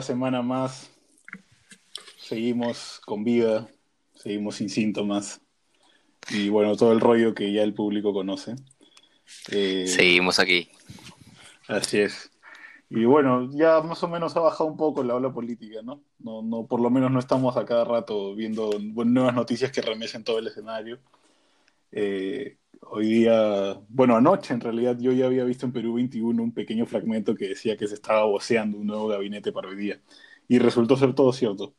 Otra semana más. Seguimos con vida, seguimos sin síntomas. Y bueno, todo el rollo que ya el público conoce. Eh, seguimos aquí. Así es. Y bueno, ya más o menos ha bajado un poco la ola política, ¿no? No, no por lo menos no estamos a cada rato viendo nuevas noticias que remesen todo el escenario. Eh, hoy día, bueno, anoche en realidad yo ya había visto en Perú 21 un pequeño fragmento que decía que se estaba voceando un nuevo gabinete para hoy día. Y resultó ser todo cierto.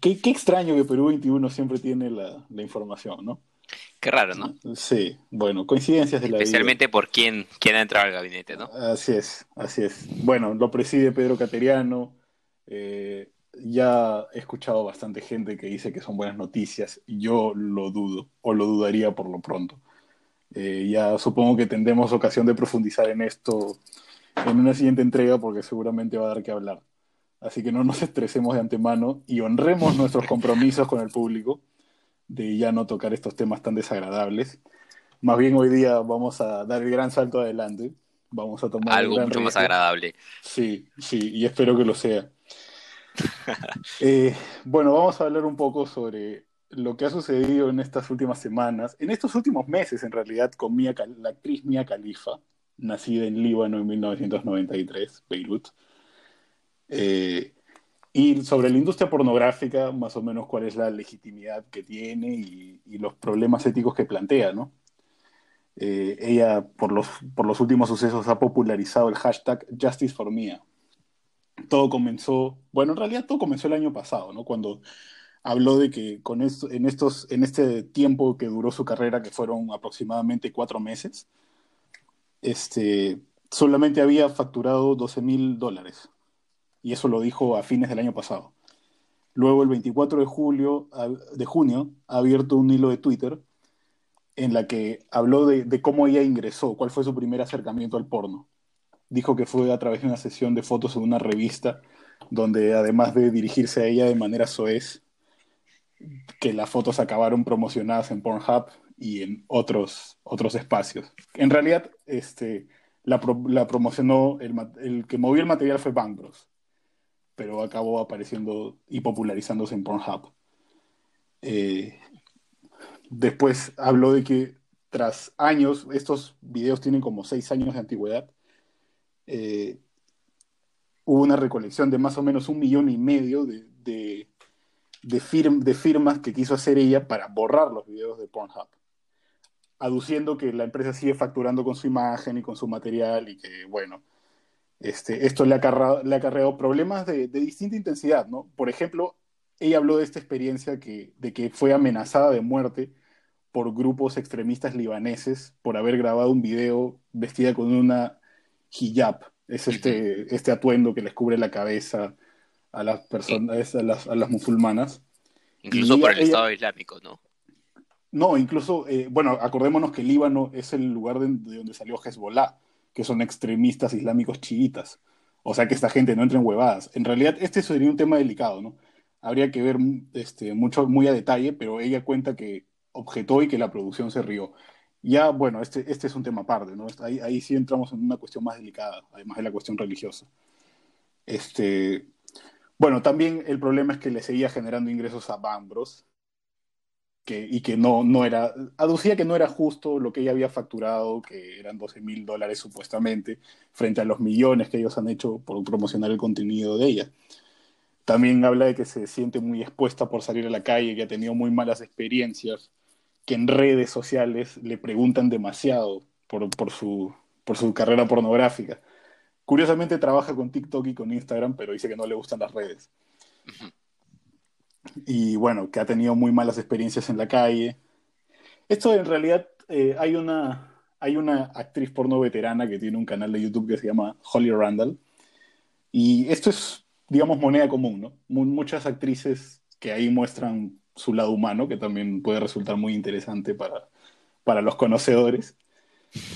Qué, qué extraño que Perú 21 siempre tiene la, la, información, ¿no? Qué raro, ¿no? Sí, bueno, coincidencias de la Especialmente por quién, quién ha entrado al gabinete, ¿no? Así es, así es. Bueno, lo preside Pedro Cateriano. Eh, ya he escuchado bastante gente que dice que son buenas noticias. Yo lo dudo, o lo dudaría por lo pronto. Eh, ya supongo que tendremos ocasión de profundizar en esto en una siguiente entrega porque seguramente va a dar que hablar. Así que no nos estresemos de antemano y honremos nuestros compromisos con el público de ya no tocar estos temas tan desagradables. Más bien hoy día vamos a dar el gran salto adelante. Vamos a tomar algo mucho más agradable. Sí, sí, y espero que lo sea. Eh, bueno, vamos a hablar un poco sobre lo que ha sucedido en estas últimas semanas, en estos últimos meses en realidad, con Mia, la actriz Mia Khalifa, nacida en Líbano en 1993, Beirut. Eh, y sobre la industria pornográfica, más o menos cuál es la legitimidad que tiene y, los problemas éticos que plantea, ¿no? Eh, ella, por los, por los últimos sucesos, ha popularizado el hashtag Justice for Mia. Todo comenzó, bueno, en realidad todo comenzó el año pasado, ¿no? Cuando habló de que con esto, en, estos, en este tiempo que duró su carrera, que fueron aproximadamente cuatro meses, este, solamente había facturado 12 mil dólares. Y eso lo dijo a fines del año pasado. Luego, el 24 de, julio, de junio, ha abierto un hilo de Twitter en la que habló de, de cómo ella ingresó, cuál fue su primer acercamiento al porno. Dijo que fue a través de una sesión de fotos en una revista donde además de dirigirse a ella de manera soez, que las fotos acabaron promocionadas en Pornhub y en otros, otros espacios. En realidad, este, la, la promocionó, el, que movió el material fue Bang Bros, pero acabó apareciendo y popularizándose en Pornhub. Eh, después habló de que tras años, estos videos tienen como seis años de antigüedad, eh, hubo una recolección de más o menos un millón y medio de de, de firmas que quiso hacer ella para borrar los videos de Pornhub, aduciendo que la empresa sigue facturando con su imagen y con su material y que, bueno, este, esto le ha, acarreado, le ha acarreado problemas de, de, distinta intensidad, ¿no? Por ejemplo, ella habló de esta experiencia que, de que fue amenazada de muerte por grupos extremistas libaneses por haber grabado un video vestida con una hijab, es este, este atuendo que les cubre la cabeza a las personas, a las, a las musulmanas. Incluso por el Estado Islámico, ¿no? No, incluso, eh, bueno, acordémonos que Líbano es el lugar de, donde salió Hezbollah, que son extremistas islámicos chiitas. O sea que esta gente no entra en huevadas. En realidad, este sería un tema delicado, ¿no? Habría que ver este, mucho, muy a detalle, pero ella cuenta que objetó y que la producción se rió. Ya, bueno, este, este es un tema aparte, ¿no? Ahí, ahí sí entramos en una cuestión más delicada, además de la cuestión religiosa. Este, bueno, también el problema es que le seguía generando ingresos a Bambros que, y que no, no era, aducía que no era justo lo que ella había facturado, que eran 12 mil dólares supuestamente, frente a los millones que ellos han hecho por promocionar el contenido de ella. También habla de que se siente muy expuesta por salir a la calle, que ha tenido muy malas experiencias, que en redes sociales le preguntan demasiado por, por, su, por su carrera pornográfica. Curiosamente trabaja con TikTok y con Instagram, pero dice que no le gustan las redes. Y bueno, que ha tenido muy malas experiencias en la calle. Esto en realidad eh, hay, una, hay una actriz porno veterana que tiene un canal de YouTube que se llama Holly Randall. Y esto es, digamos, moneda común, ¿no? muchas actrices que ahí muestran su lado humano, que también puede resultar muy interesante para, para los conocedores.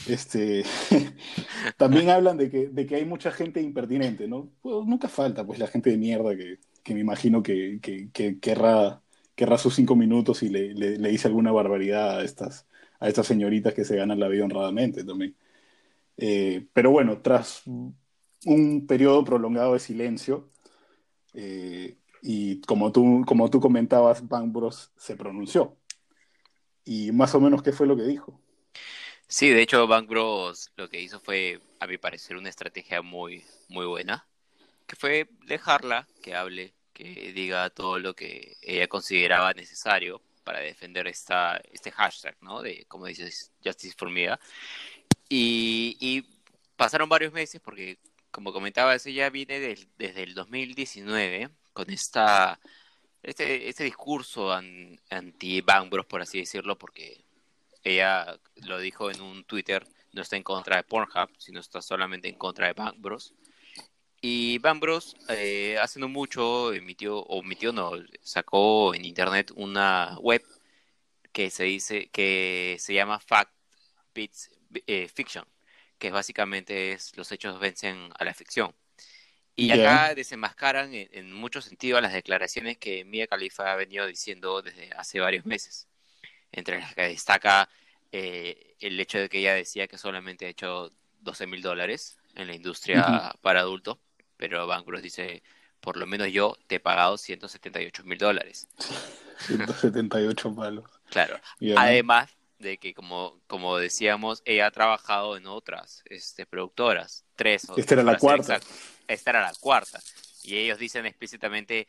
Este, también hablan de que, hay mucha gente impertinente, ¿no? Pues nunca falta, pues, la gente de mierda que, me imagino que, que, que querrá, querrá, sus cinco minutos y le, le, dice alguna barbaridad a estas, señoritas que se ganan la vida honradamente también. Eh, pero bueno, tras un periodo prolongado de silencio. Eh, y como tú, como tú comentabas, Bang Bros se pronunció. Y más o menos, ¿qué fue lo que dijo? Sí, de hecho, Bang Bros lo que hizo fue, a mi parecer, una estrategia muy, muy buena, que fue dejarla que hable, que diga todo lo que ella consideraba necesario para defender esta, este hashtag, ¿no? De, como dices, Justice for Mia. Y, pasaron varios meses porque, como comentabas, ella viene desde el 2019 con esta, este, este discurso anti-Bang Bros, por así decirlo, porque ella lo dijo en un Twitter, no está en contra de Pornhub, sino está solamente en contra de Bang Bros. Y Bang Bros eh, hace no mucho emitió, o emitió no, sacó en internet una web que se dice, que se llama Fact Beats eh, Fiction, que básicamente es los hechos vencen a la ficción. Y acá desenmascaran en, en mucho sentido las declaraciones que Mia Khalifa ha venido diciendo desde hace varios meses entre las que destaca eh, el hecho de que ella decía que solamente ha hecho 12 mil dólares en la industria para adultos, pero Bancroft dice, por lo menos yo te he pagado 178 mil dólares. 178 palos. Claro. Además de que, como, como decíamos, ella ha trabajado en otras este, productoras, tres. Esta era la cuarta. esta era la cuarta. Y ellos dicen explícitamente,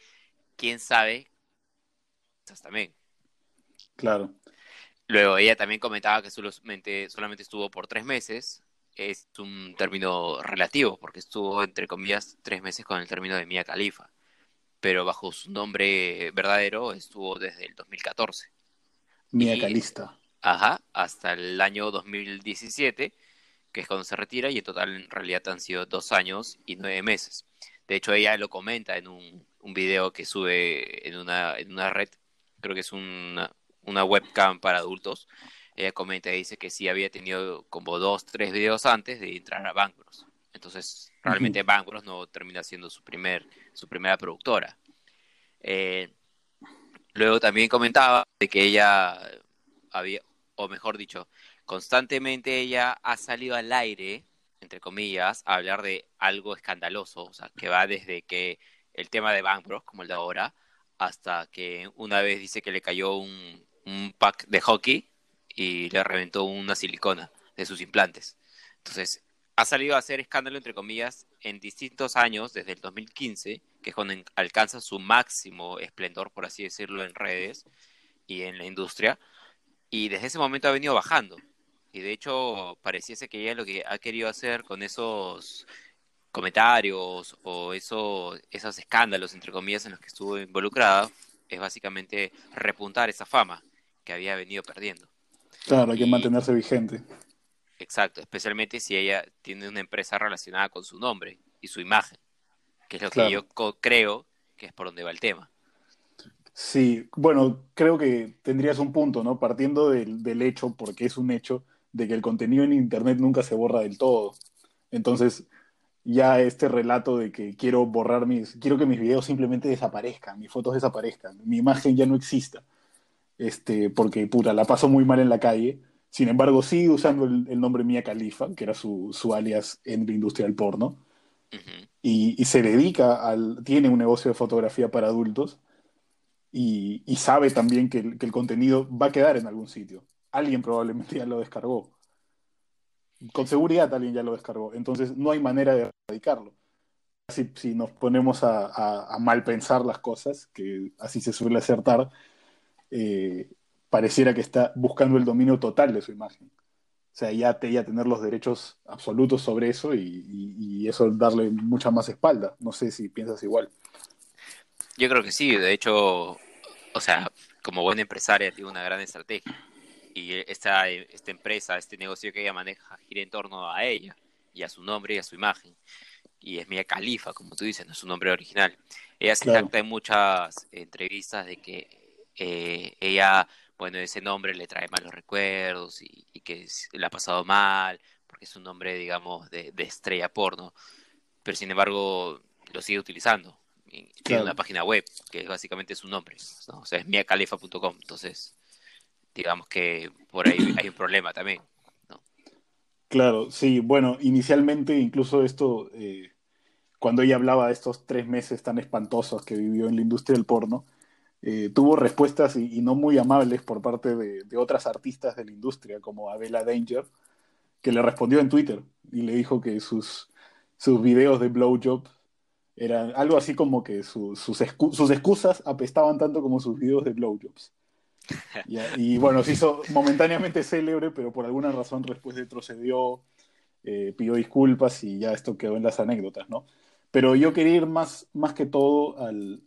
quién sabe, también. Claro. Luego ella también comentaba que solamente, solamente estuvo por tres meses. Es un término relativo, porque estuvo, entre comillas, tres meses con el término de Mia Khalifa. Pero bajo su nombre verdadero estuvo desde el 2014. Mia Calista. Ajá, hasta el año 2017, que es cuando se retira, y en total en realidad han sido dos años y nueve meses. De hecho, ella lo comenta en un, un video que sube en una, en una red, creo que es una, una webcam para adultos, ella comenta y dice que sí había tenido como dos, tres videos antes de entrar a Bancross. Entonces, realmente Bancross no termina siendo su, primer, su primera productora. Eh, luego también comentaba de que ella había, o mejor dicho, constantemente ella ha salido al aire, entre comillas, a hablar de algo escandaloso, o sea, que va desde que el tema de Bancross, como el de ahora, hasta que una vez dice que le cayó un, un pack de hockey y le reventó una silicona de sus implantes. Entonces, ha salido a hacer escándalo, entre comillas, en distintos años, desde el 2015, que es cuando alcanza su máximo esplendor, por así decirlo, en redes y en la industria, y desde ese momento ha venido bajando. Y de hecho, pareciese que ella lo que ha querido hacer con esos comentarios o esos, escándalos, entre comillas, en los que estuvo involucrada, es básicamente repuntar esa fama que había venido perdiendo. Claro, hay que mantenerse vigente. Exacto, especialmente si ella tiene una empresa relacionada con su nombre y su imagen, que es lo que yo creo que es por donde va el tema. Sí, bueno, creo que tendrías un punto, ¿no? Partiendo del, del hecho, porque es un hecho, de que el contenido en Internet nunca se borra del todo. Entonces, ya este relato de que quiero borrar mis, quiero que mis videos simplemente desaparezcan, mis fotos desaparezcan, mi imagen ya no exista este, porque puta, la pasó muy mal en la calle. Sin embargo, sigue usando el, nombre Mia Khalifa, que era su, su, alias en la industria del porno. y, y, se dedica al. tiene un negocio de fotografía para adultos. Y, y sabe también que el, que el, contenido va a quedar en algún sitio. Alguien probablemente ya lo descargó. Con seguridad alguien ya lo descargó. Entonces no hay manera de erradicarlo. Si, si nos ponemos a, a, a mal pensar las cosas, que así se suele acertar, eh, pareciera que está buscando el dominio total de su imagen. O sea, ya, te, ya tener los derechos absolutos sobre eso y, y, eso darle mucha más espalda. No sé si piensas igual. Yo creo que sí, de hecho, o sea, como buena empresaria tiene una gran estrategia. Y esta, esta empresa, este negocio que ella maneja, gira en torno a ella y a su nombre y a su imagen. Y es Mia Califa, como tú dices, no es su nombre original. Ella se claro. en muchas entrevistas de que eh, ella, bueno, ese nombre le trae malos recuerdos y, que le ha pasado mal, porque es un nombre, digamos, de, estrella porno, pero sin embargo lo sigue utilizando. Tiene una página web que básicamente es su nombre, ¿no? o sea, es miacalifa.com, entonces digamos que por ahí hay un problema también. ¿no? Claro, sí, bueno, inicialmente incluso esto... Eh cuando ella hablaba de estos tres meses tan espantosos que vivió en la industria del porno, eh, tuvo respuestas y, no muy amables por parte de, otras artistas de la industria, como Abela Danger, que le respondió en Twitter y le dijo que sus, sus videos de blowjob eran algo así como que sus, sus excusas apestaban tanto como sus videos de blowjobs. Y, bueno, se hizo momentáneamente célebre, pero por alguna razón después retrocedió, eh, pidió disculpas y ya esto quedó en las anécdotas, ¿no? Pero yo quería ir más, más que todo al,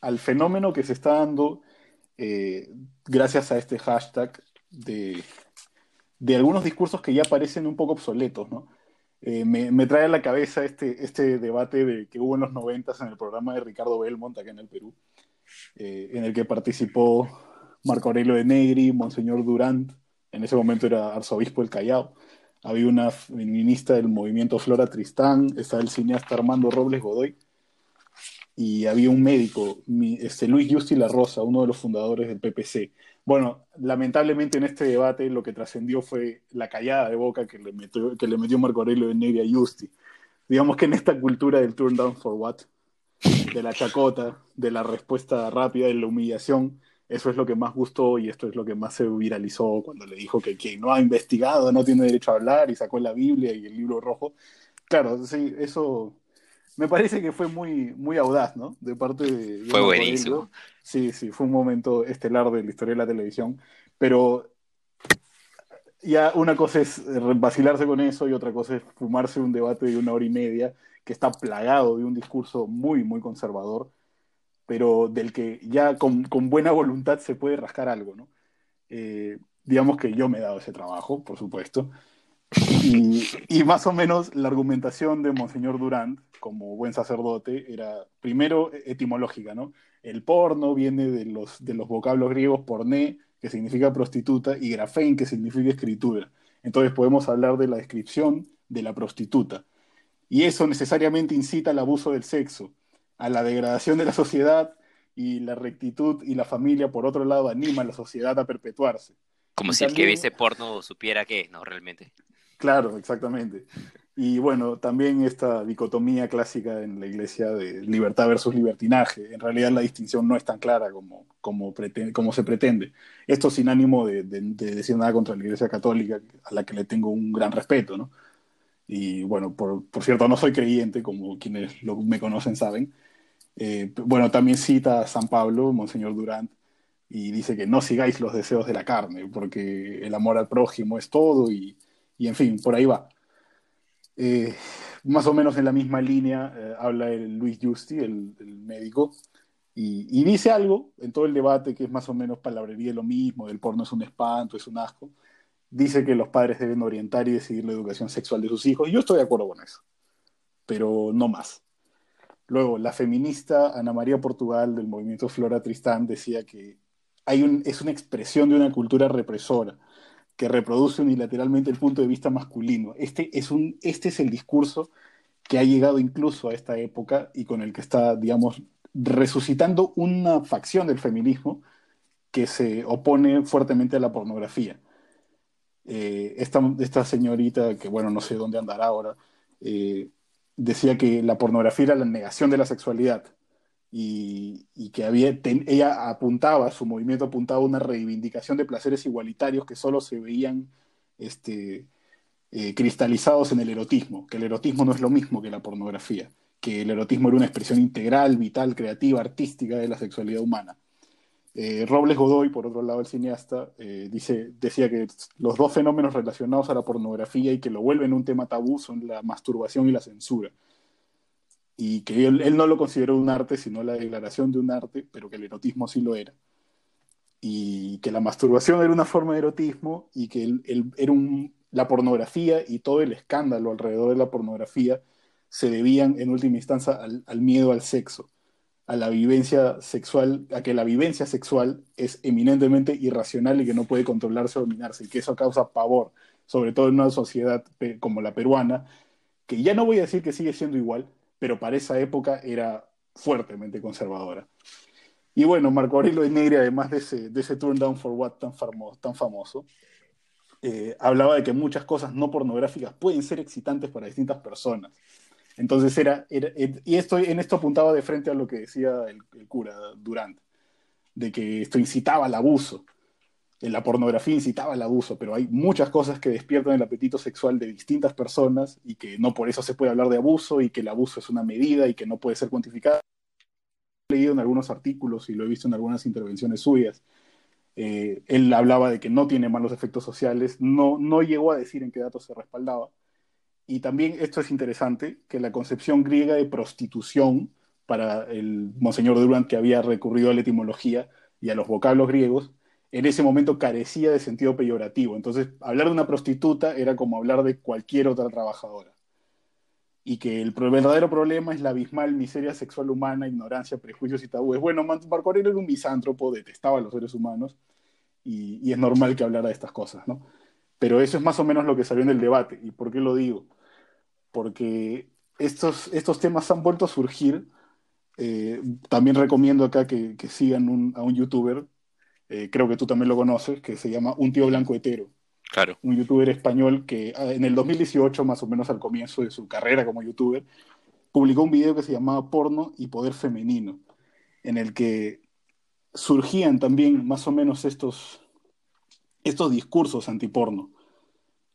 al fenómeno que se está dando eh, gracias a este hashtag de, algunos discursos que ya parecen un poco obsoletos. Eh, me, trae a la cabeza este, este debate de, que hubo en los noventas en el programa de Ricardo Belmont acá en el Perú, en el que participó Marco Aurelio de Negri, Monseñor Durant, en ese momento era arzobispo del Callao. Había una feminista del movimiento Flora Tristán, estaba el cineasta Armando Robles Godoy, y había un médico, este, Luis Justi La Rosa, uno de los fundadores del PPC. Bueno, lamentablemente en este debate lo que trascendió fue la callada de boca que le metió, que le metió Marco Aurelio Negri a Justi. Digamos que en esta cultura del turn down for what, de la chacota, de la respuesta rápida, de la humillación, eso es lo que más gustó y esto es lo que más se viralizó cuando le dijo que quien no ha investigado no tiene derecho a hablar y sacó la Biblia y el libro rojo. Claro, sí, eso me parece que fue muy, muy audaz, ¿no? De parte de... fue buenísimo. Sí, sí, fue un momento estelar de la historia de la televisión, pero ya una cosa es vacilarse con eso y otra cosa es fumarse un debate de una hora y media que está plagado de un discurso muy, muy conservador pero del que ya con, con buena voluntad se puede rascar algo, ¿no? Eh, digamos que yo me he dado ese trabajo, por supuesto, y, y, más o menos la argumentación de Monseñor Durant, como buen sacerdote, era primero etimológica, ¿no? El porno viene de los, de los vocablos griegos porné, que significa prostituta, y grafein, que significa escritura. Entonces podemos hablar de la descripción de la prostituta. Y eso necesariamente incita al abuso del sexo a la degradación de la sociedad y la rectitud y la familia, por otro lado, anima a la sociedad a perpetuarse. Como si el que viese porno supiera qué, ¿no? Realmente. Claro, exactamente. Y bueno, también esta dicotomía clásica en la iglesia de libertad versus libertinaje. En realidad la distinción no es tan clara como, como, como se pretende. Esto sin ánimo de, de, decir nada contra la iglesia católica, a la que le tengo un gran respeto, ¿no? Y bueno, por, por cierto, no soy creyente, como quienes me conocen saben, eh, bueno, también cita a San Pablo, Monseñor Durant, y dice que no sigáis los deseos de la carne, porque el amor al prójimo es todo, y, y en fin, por ahí va. Eh, más o menos en la misma línea eh, habla el Luis Justi, el, médico, y, dice algo en todo el debate que es más o menos palabrería lo mismo, el porno es un espanto, es un asco. Dice que los padres deben orientar y decidir la educación sexual de sus hijos, y yo estoy de acuerdo con eso, pero no más. Luego, la feminista Ana María Portugal del movimiento Flora Tristán decía que hay un, es una expresión de una cultura represora que reproduce unilateralmente el punto de vista masculino. Este es, un, este es el discurso que ha llegado incluso a esta época y con el que está, digamos, resucitando una facción del feminismo que se opone fuertemente a la pornografía. Eh, esta, esta, señorita, que bueno, no sé dónde andará ahora, eh, decía que la pornografía era la negación de la sexualidad y, que había, ella apuntaba, su movimiento apuntaba a una reivindicación de placeres igualitarios que solo se veían este, eh, cristalizados en el erotismo, que el erotismo no es lo mismo que la pornografía, que el erotismo era una expresión integral, vital, creativa, artística de la sexualidad humana. Eh, Robles Godoy, por otro lado, el cineasta, eh, dice, decía que los dos fenómenos relacionados a la pornografía y que lo vuelven un tema tabú son la masturbación y la censura. Y que él, no lo consideró un arte, sino la declaración de un arte, pero que el erotismo sí lo era. Y que la masturbación era una forma de erotismo y que era la pornografía y todo el escándalo alrededor de la pornografía se debían en última instancia al miedo al sexo a la vivencia sexual, a que la vivencia sexual es eminentemente irracional y que no puede controlarse o dominarse, y que eso causa pavor, sobre todo en una sociedad como la peruana, que ya no voy a decir que sigue siendo igual, pero para esa época era fuertemente conservadora. Y bueno, Marco Aurelio de Negri, además de ese, de ese Turn Down for What tan, famoso, tan famoso eh, hablaba de que muchas cosas no pornográficas pueden ser excitantes para distintas personas Entonces era, y esto, en esto apuntaba de frente a lo que decía el, cura Durant, de que esto incitaba al abuso. La pornografía incitaba al abuso, pero hay muchas cosas que despiertan el apetito sexual de distintas personas y que no por eso se puede hablar de abuso y que el abuso es una medida y que no puede ser cuantificado. He leído en algunos artículos y lo he visto en algunas intervenciones suyas. Eh, él hablaba de que no tiene malos efectos sociales, no, no llegó a decir en qué datos se respaldaba, y también esto es interesante, que la concepción griega de prostitución para el Monseñor Durant, que había recurrido a la etimología y a los vocablos griegos, en ese momento carecía de sentido peyorativo. Entonces, hablar de una prostituta era como hablar de cualquier otra trabajadora. Y que el verdadero problema es la abismal miseria sexual humana, ignorancia, prejuicios y tabúes. Bueno, Marco Aurelio era un misántropo, detestaba a los seres humanos, y, es normal que hablara de estas cosas, ¿no? Pero eso es más o menos lo que salió en el debate. ¿Y por qué lo digo? porque estos, estos temas han vuelto a surgir. Eh, también recomiendo acá que, sigan a un youtuber, eh, creo que tú también lo conoces, que se llama Un Tío Blanco Hetero. Claro. Un youtuber español que ah, en el 2018, más o menos al comienzo de su carrera como youtuber, publicó un video que se llamaba Porno y Poder Femenino, en el que surgían también más o menos estos, estos discursos antiporno.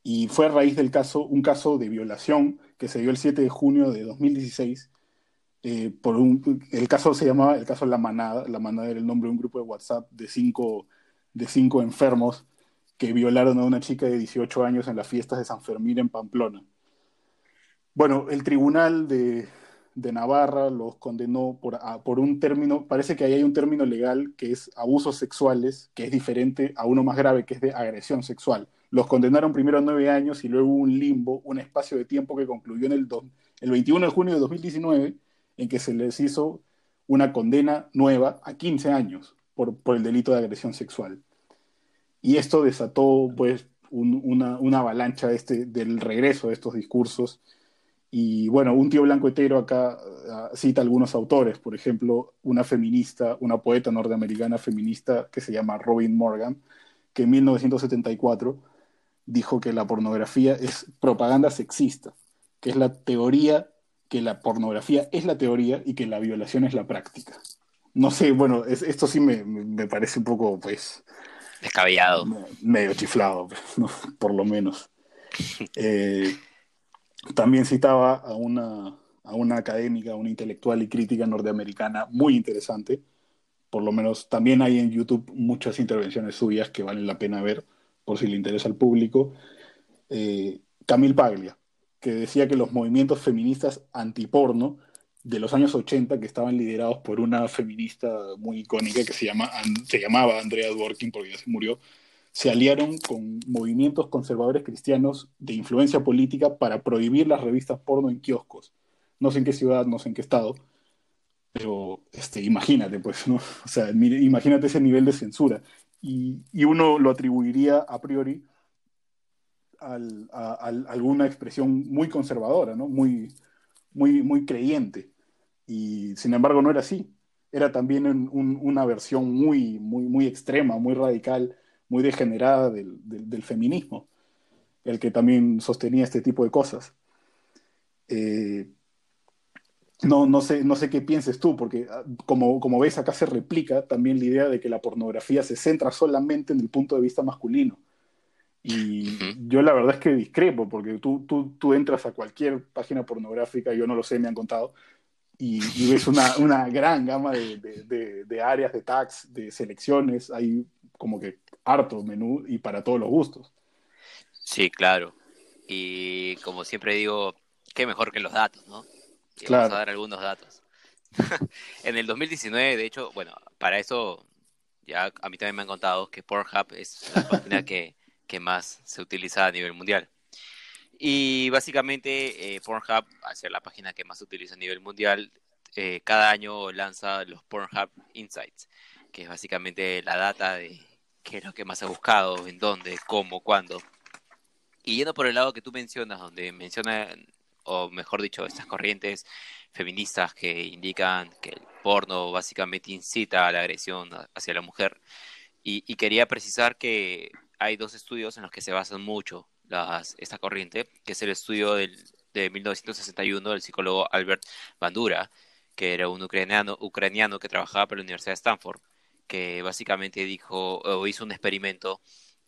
Y fue a raíz del caso, un caso de violación que se dio el 7 de junio de 2016. Eh, por un, el caso se llamaba el caso La Manada. La Manada era el nombre de un grupo de WhatsApp de cinco, de cinco enfermos que violaron a una chica de 18 años en las fiestas de San Fermín en Pamplona. Bueno, el tribunal de, de Navarra los condenó por, por un término, parece que ahí hay un término legal que es abusos sexuales, que es diferente a uno más grave, que es de agresión sexual. Los condenaron primero a nueve años y luego un limbo, un espacio de tiempo que concluyó en el, el 21 de junio de 2019, en que se les hizo una condena nueva a 15 años por, por el delito de agresión sexual. Y esto desató pues una, una, avalancha este, del regreso de estos discursos y bueno, un tío blanco hetero acá ah, cita algunos autores, por ejemplo, una feminista, una poeta norteamericana feminista que se llama Robin Morgan, que en 1974 dijo que la pornografía es propaganda sexista, que es la teoría, que la pornografía es la teoría y que la violación es la práctica. No sé, bueno, esto sí me, me, parece un poco, pues... Descabellado. Medio chiflado, pues, por lo menos. Eh, también citaba a una, a una académica, una intelectual y crítica norteamericana muy interesante. Por lo menos también hay en YouTube muchas intervenciones suyas que valen la pena ver por si le interesa al público. Eh, Camille Paglia, que decía que los movimientos feministas antiporno de los años 80, que estaban liderados por una feminista muy icónica que se, llama, se llamaba Andrea Dworkin, porque ya se murió, se aliaron con movimientos conservadores cristianos de influencia política para prohibir las revistas porno en kioscos. No sé en qué ciudad, no sé en qué estado, pero este, imagínate, pues, ¿no? O sea, imagínate ese nivel de censura. Y, uno lo atribuiría a priori a, alguna expresión muy conservadora, ¿no? Muy, muy, muy creyente. Y sin embargo no era así. Era también una versión muy, muy, muy extrema, muy radical muy degenerada del, feminismo, el que también sostenía este tipo de cosas. Eh, no, no, sé, no sé qué pienses tú, porque ah, como, como ves acá se replica también la idea de que la pornografía se centra solamente en el punto de vista masculino. Y yo la verdad es que discrepo, porque tú, tú, tú entras a cualquier página pornográfica, yo no lo sé, me han contado, y, ves una, una, gran gama de, de, de, áreas, de tags, de selecciones, hay como que harto menú y para todos los gustos. Sí, claro. Y como siempre digo, qué mejor que los datos, ¿no? claro. Vamos a dar algunos datos. en el 2019, de hecho, bueno, para eso ya a mí también me han contado que Pornhub es la página que, que más se utiliza a nivel mundial. Y básicamente eh, Pornhub, al ser la página que más se utiliza a nivel mundial, eh, cada año lanza los Pornhub Insights, que es básicamente la data de qué es lo que más ha buscado, en dónde, cómo, cuándo. Y yendo por el lado que tú mencionas, donde menciona, o mejor dicho, estas corrientes feministas que indican que el porno básicamente incita a la agresión hacia la mujer. Y, y quería precisar que hay dos estudios en los que se basan mucho esta corriente, que es el estudio del de 1961 del psicólogo Albert Bandura, que era un ucraniano, ucraniano que trabajaba para la Universidad de Stanford, que básicamente dijo o hizo un experimento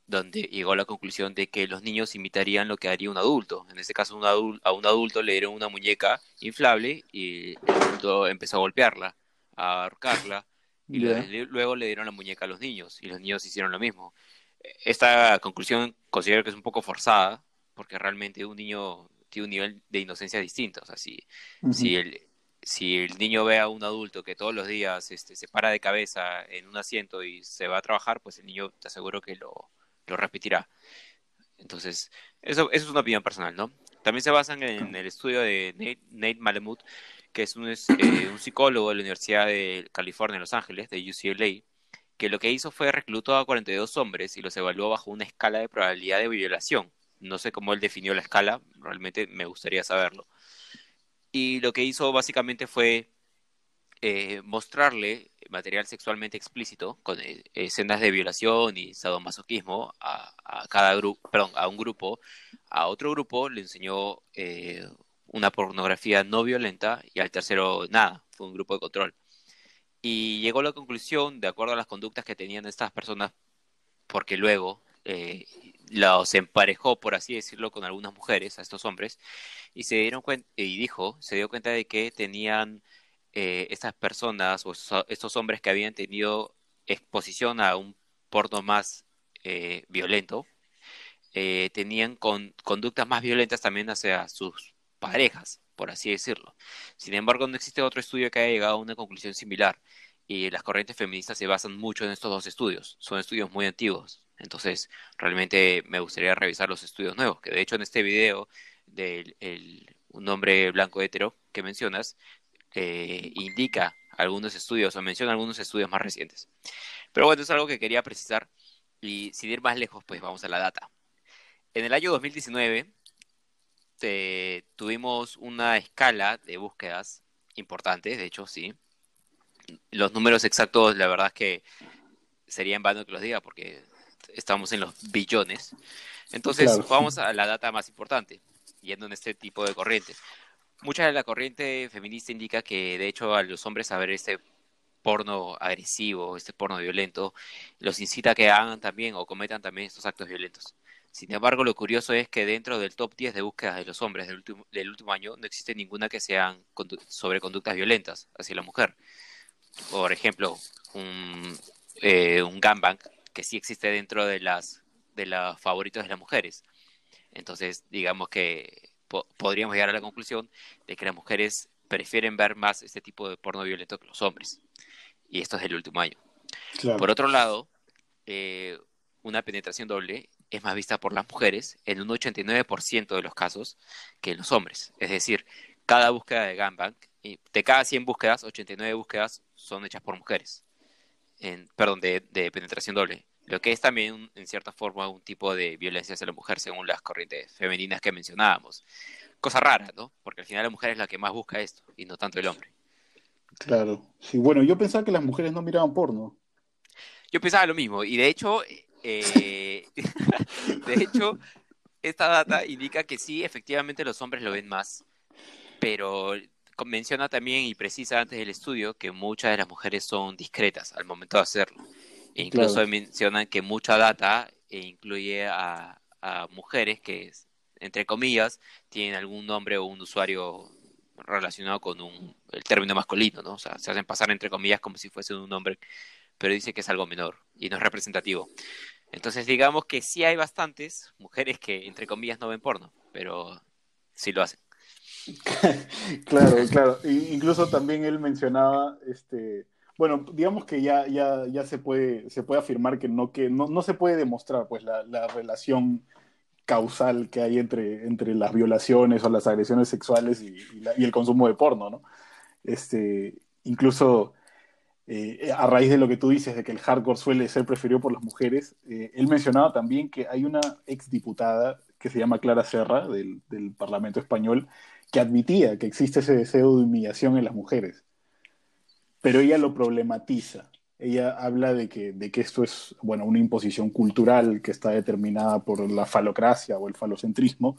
donde llegó a la conclusión de que los niños imitarían lo que haría un adulto. En este caso, un a un adulto le dieron una muñeca inflable y el adulto empezó a golpearla, a ahorcarla, y luego le dieron la muñeca a los niños, y los niños hicieron lo mismo. Esta conclusión considero que es un poco forzada, porque realmente un niño tiene un nivel de inocencia distinto. O sea, si, si, el, si el niño ve a un adulto que todos los días este, se para de cabeza en un asiento y se va a trabajar, pues el niño te aseguro que lo, lo repetirá. Entonces, eso, eso es una opinión personal, ¿no? También se basan en el estudio de Nate, Nate Malamud, que es un, eh, un psicólogo de la Universidad de California en Los Ángeles, de UCLA, que lo que hizo fue reclutó a 42 hombres y los evaluó bajo una escala de probabilidad de violación. No sé cómo él definió la escala, realmente me gustaría saberlo. Y lo que hizo básicamente fue eh, mostrarle material sexualmente explícito con eh, escenas de violación y sadomasoquismo a, a cada grupo, perdón, a un grupo, a otro grupo le enseñó eh, una pornografía no violenta y al tercero nada, fue un grupo de control. Y llegó a la conclusión, de acuerdo a las conductas que tenían estas personas, porque luego eh, los emparejó, por así decirlo, con algunas mujeres, a estos hombres, y se dieron cuenta, y dijo, se dio cuenta de que tenían eh, estas personas o estos hombres que habían tenido exposición a un porno más eh, violento, eh, tenían con, conductas más violentas también hacia sus parejas, por así decirlo. Sin embargo, no existe otro estudio que haya llegado a una conclusión similar y las corrientes feministas se basan mucho en estos dos estudios. Son estudios muy antiguos. Entonces, realmente me gustaría revisar los estudios nuevos, que de hecho en este video del un hombre blanco hetero que mencionas, eh, indica algunos estudios o menciona algunos estudios más recientes. Pero bueno, es algo que quería precisar y sin ir más lejos, pues vamos a la data. En el año 2019 tuvimos una escala de búsquedas importantes, de hecho, sí. Los números exactos, la verdad es que sería en vano que los diga porque estamos en los billones. Entonces, vamos a la data más importante, yendo en este tipo de corrientes. Mucha de la corriente feminista indica que, de hecho, a los hombres a ver este porno agresivo, este porno violento, los incita a que hagan también o cometan también estos actos violentos. Sin embargo, lo curioso es que dentro del top 10 de búsquedas de los hombres del último, del último año no existe ninguna que sean sobre conductas violentas hacia la mujer. Por ejemplo, un, eh, un gangbang que sí existe dentro de las de los favoritos de las mujeres. Entonces, digamos que podríamos llegar a la conclusión de que las mujeres prefieren ver más este tipo de porno violento que los hombres. Y esto es el último año. Por otro lado, eh, una penetración doble es más vista por las mujeres en un 89% de los casos que en los hombres. Es decir, cada búsqueda de gangbang, de cada 100 búsquedas, 89 búsquedas son hechas por mujeres. En, perdón, de penetración doble lo que es también en cierta forma un tipo de violencia hacia la mujer según las corrientes femeninas que mencionábamos. Cosa rara, ¿no? Porque al final la mujer es la que más busca esto y no tanto el hombre. Claro. Sí, bueno, yo pensaba que las mujeres no miraban porno. Yo pensaba lo mismo y de hecho, eh, de hecho, esta data indica que sí, efectivamente los hombres lo ven más, pero menciona también y precisa antes del estudio que muchas de las mujeres son discretas al momento de hacerlo. E incluso mencionan que mucha data e incluye a, mujeres que, entre comillas, tienen algún nombre o un usuario relacionado con un, el término masculino, ¿no? O sea, se hacen pasar entre comillas como si fuese un nombre, pero dice que es algo menor y no es representativo. Entonces, digamos que sí hay bastantes mujeres que, entre comillas, no ven porno, pero sí lo hacen. claro, claro. incluso también él mencionaba este, bueno, digamos que ya, ya, ya se, puede, se puede afirmar que no, que no, no se puede demostrar pues, la, la, relación causal que hay entre, entre las violaciones o las agresiones sexuales y, y, el consumo de porno, ¿no? Este, incluso eh, a raíz de lo que tú dices, de que el hardcore suele ser preferido por las mujeres, eh, él mencionaba también que hay una exdiputada que se llama Clara Serra, del, del Parlamento Español, que admitía que existe ese deseo de humillación en las mujeres pero ella lo problematiza. Ella habla de que, de que esto es, bueno, una imposición cultural que está determinada por la falocracia o el falocentrismo,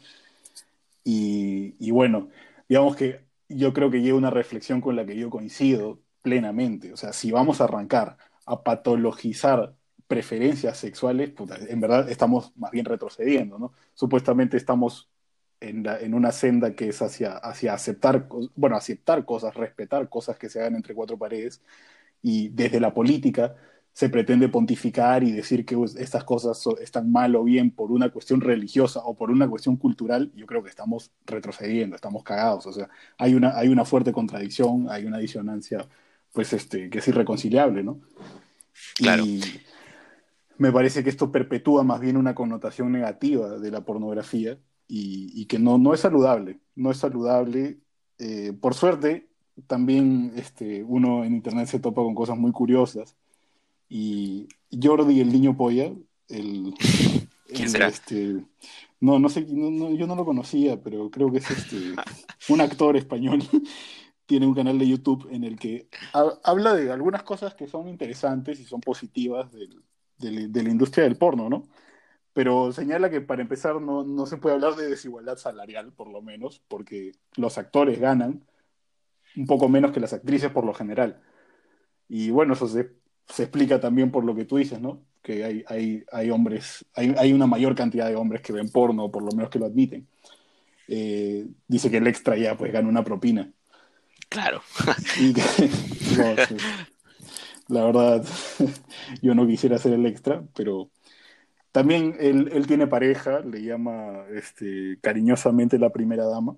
Y, bueno, digamos que yo creo que llega una reflexión con la que yo coincido plenamente. O sea, si vamos a arrancar a patologizar preferencias sexuales, puta, en verdad estamos más bien retrocediendo, ¿no? Supuestamente estamos en, la- en una senda que es hacia, hacia aceptar, bueno, aceptar cosas, respetar cosas que se hagan entre cuatro paredes, y desde la política se pretende pontificar y decir que pues, estas cosas so- están mal o bien por una cuestión religiosa o por una cuestión cultural, yo creo que estamos retrocediendo, estamos cagados, o sea, hay una, hay una fuerte contradicción, hay una disonancia, pues, este, que es irreconciliable, ¿no? Claro. Y me parece que esto perpetúa más bien una connotación negativa de la pornografía y, y que no, no es saludable, no es saludable. Eh, por suerte, también este, uno en internet se topa con cosas muy curiosas y Jordi el niño polla, el, ¿Quién el, será? este, no, no sé, no- no, yo no lo conocía, pero creo que es este, un actor español. Tiene un canal de YouTube en el que ha- habla de algunas cosas que son interesantes y son positivas del- del- de la industria del porno, ¿no? Pero señala que para empezar no, no se puede hablar de desigualdad salarial, por lo menos, porque los actores ganan un poco menos que las actrices por lo general. Y bueno, eso se, se explica también por lo que tú dices, ¿no? Que hay, hay, hay hombres, hay, hay una mayor cantidad de hombres que ven porno, por lo menos que lo admiten. Eh, dice que el extra ya pues gana una propina. Claro. La verdad, yo no quisiera ser el extra, pero también él, él tiene pareja, le llama este, cariñosamente la primera dama,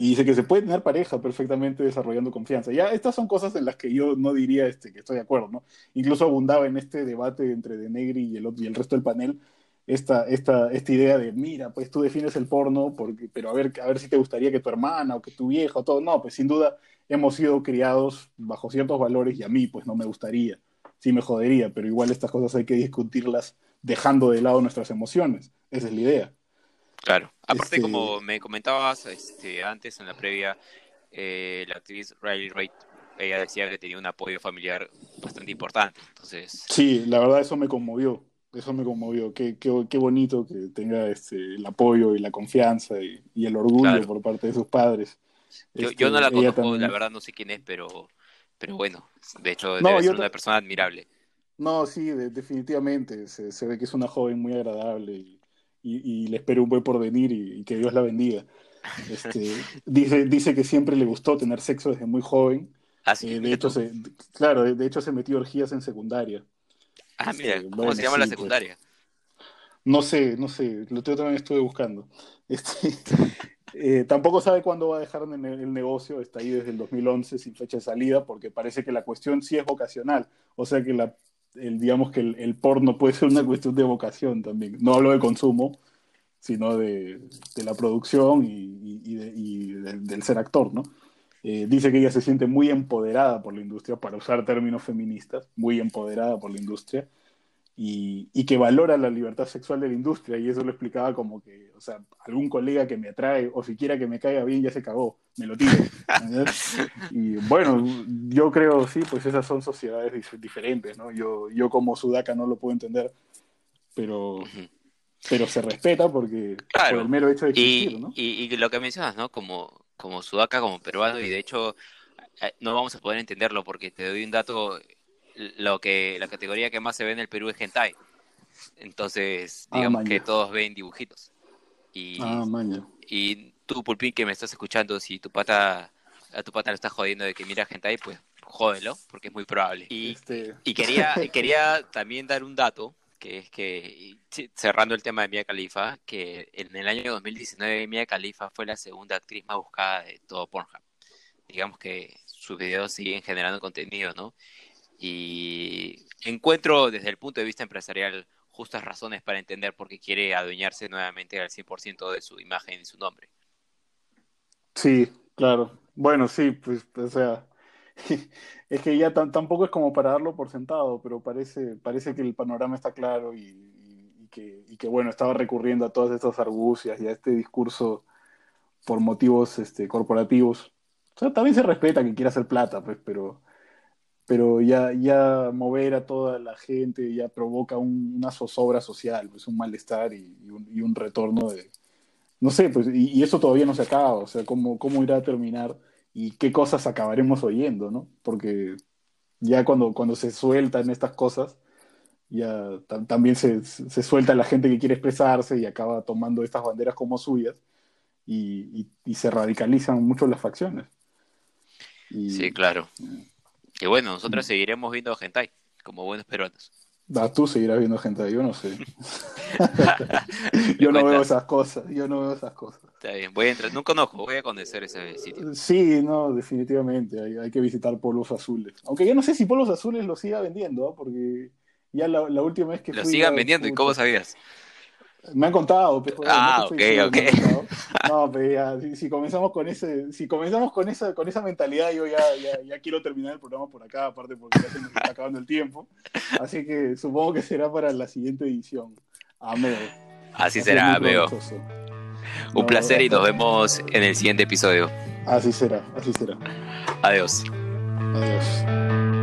y dice que se puede tener pareja perfectamente desarrollando confianza. Ya, estas son cosas en las que yo no diría este, que estoy de acuerdo, ¿no? Incluso abundaba en este debate entre De Negri y el, y el resto del panel esta, esta, esta idea de, mira, pues tú defines el porno, porque, pero a ver, a ver si te gustaría que tu hermana o que tu vieja o todo. No, pues sin duda hemos sido criados bajo ciertos valores y a mí pues no me gustaría, sí me jodería, pero igual estas cosas hay que discutirlas dejando de lado nuestras emociones. Esa es la idea. Claro. Aparte, Este- como me comentabas este, antes en la previa, eh, la actriz Riley Reid, ella decía que tenía un apoyo familiar bastante importante. Entonces, Sí, la verdad eso me conmovió, eso me conmovió. Qué, qué, qué bonito que tenga este, el apoyo y la confianza y, y el orgullo Claro. por parte de sus padres. yo, Este, yo no la ella conozco, también- la verdad no sé quién es, pero, pero bueno, de hecho debe ser una persona admirable. No, sí, de- definitivamente. Se, se ve que es una joven muy agradable y, y- y le espero un buen porvenir y, y que Dios la bendiga. Este, dice, dice que siempre le gustó tener sexo desde muy joven. Ah, sí, Eh, de hecho, se, claro, de, de hecho se metió orgías en secundaria. Ah, mira, ¿cómo bueno, se llama la sí, pues. secundaria? No sé, no sé, lo yo también estuve buscando. Este, eh, tampoco sabe cuándo va a dejar el, el negocio, está ahí desde el 2011 sin fecha de salida, porque parece que la cuestión sí es vocacional, o sea que la, el, digamos que el, el porno puede ser una cuestión de vocación también. No hablo de consumo, sino de, de la producción y, y- y de- y del, del ser actor, ¿no? Eh, dice que ella se siente muy empoderada por la industria, para usar términos feministas, muy empoderada por la industria, y, y que valora la libertad sexual de la industria, y eso lo explicaba como que, o sea, algún colega que me atrae, o siquiera que me caiga bien, ya se cagó, me lo tiro. y bueno, yo creo, sí, pues esas son sociedades dif- diferentes, ¿no? Yo, yo como sudaca no lo puedo entender, pero, Ujú. pero se respeta porque Claro. por el mero hecho de Y, existir, ¿no? y, y lo que mencionas, ¿no? Como, como sudaca, como peruano, y de hecho eh, no vamos a poder entenderlo porque te doy un dato, lo que la categoría que más se ve en el Perú es hentai. Entonces, Ah, digamos que todos ven dibujitos. Y, Ah, y tú, Pulpín, que me estás escuchando, si tu pata a tu pata le estás jodiendo de que mira hentai, pues jódelo, porque es muy probable. Y, Este, y quería, quería también dar un dato, que es que, cerrando el tema de Mia Khalifa, que en el año 2019 Mia Khalifa fue la segunda actriz más buscada de todo Pornhub. Digamos que sus videos siguen generando contenido, ¿no? Y encuentro desde el punto de vista empresarial justas razones para entender por qué quiere adueñarse nuevamente al 100% de su imagen y su nombre. Sí, claro. Bueno, sí, pues, o sea, es que ya tampoco es como para darlo por sentado, pero parece, parece que el panorama está claro y, que, bueno, estaba recurriendo a todas estas argucias y a este discurso por motivos este, corporativos. También se respeta que quiera hacer plata, pues, pero, pero ya, ya mover a toda la gente ya provoca un- una zozobra social, pues un malestar y, un, un retorno de, no sé, pues, y, y, eso todavía no se acaba, o sea, cómo, cómo irá a terminar y qué cosas acabaremos oyendo, ¿no? Porque ya cuando, cuando se sueltan estas cosas, ya también se, se, suelta la gente que quiere expresarse y acaba tomando estas banderas como suyas y, y, se radicalizan mucho las facciones. sí, claro. Y bueno, nosotros seguiremos viendo hentai como buenos peruanos. Ah, tú seguirás viendo hentai, yo no sé. yo no veo esas cosas, yo no veo esas cosas. Está bien, voy a entrar, no conozco, voy a conocer ese sitio. Sí, no, definitivamente, hay, hay que visitar Polos Azules. Aunque yo no sé si Polos Azules lo siga vendiendo, ¿eh? porque ya la, la, última vez que lo sigan vendiendo, ¿y cómo sabías? Me han contado, pero, Ah, ok, ok. No, pero ya, si, si, comenzamos con ese, si comenzamos con esa, con esa mentalidad, yo ya, ya, ya, quiero terminar el programa por acá, aparte porque ya se nos está acabando el tiempo. Así que supongo que será para la siguiente edición. Amén. Así, será, veo. Un placer y nos vemos en el siguiente episodio. Así será, así será. Adiós. Adiós.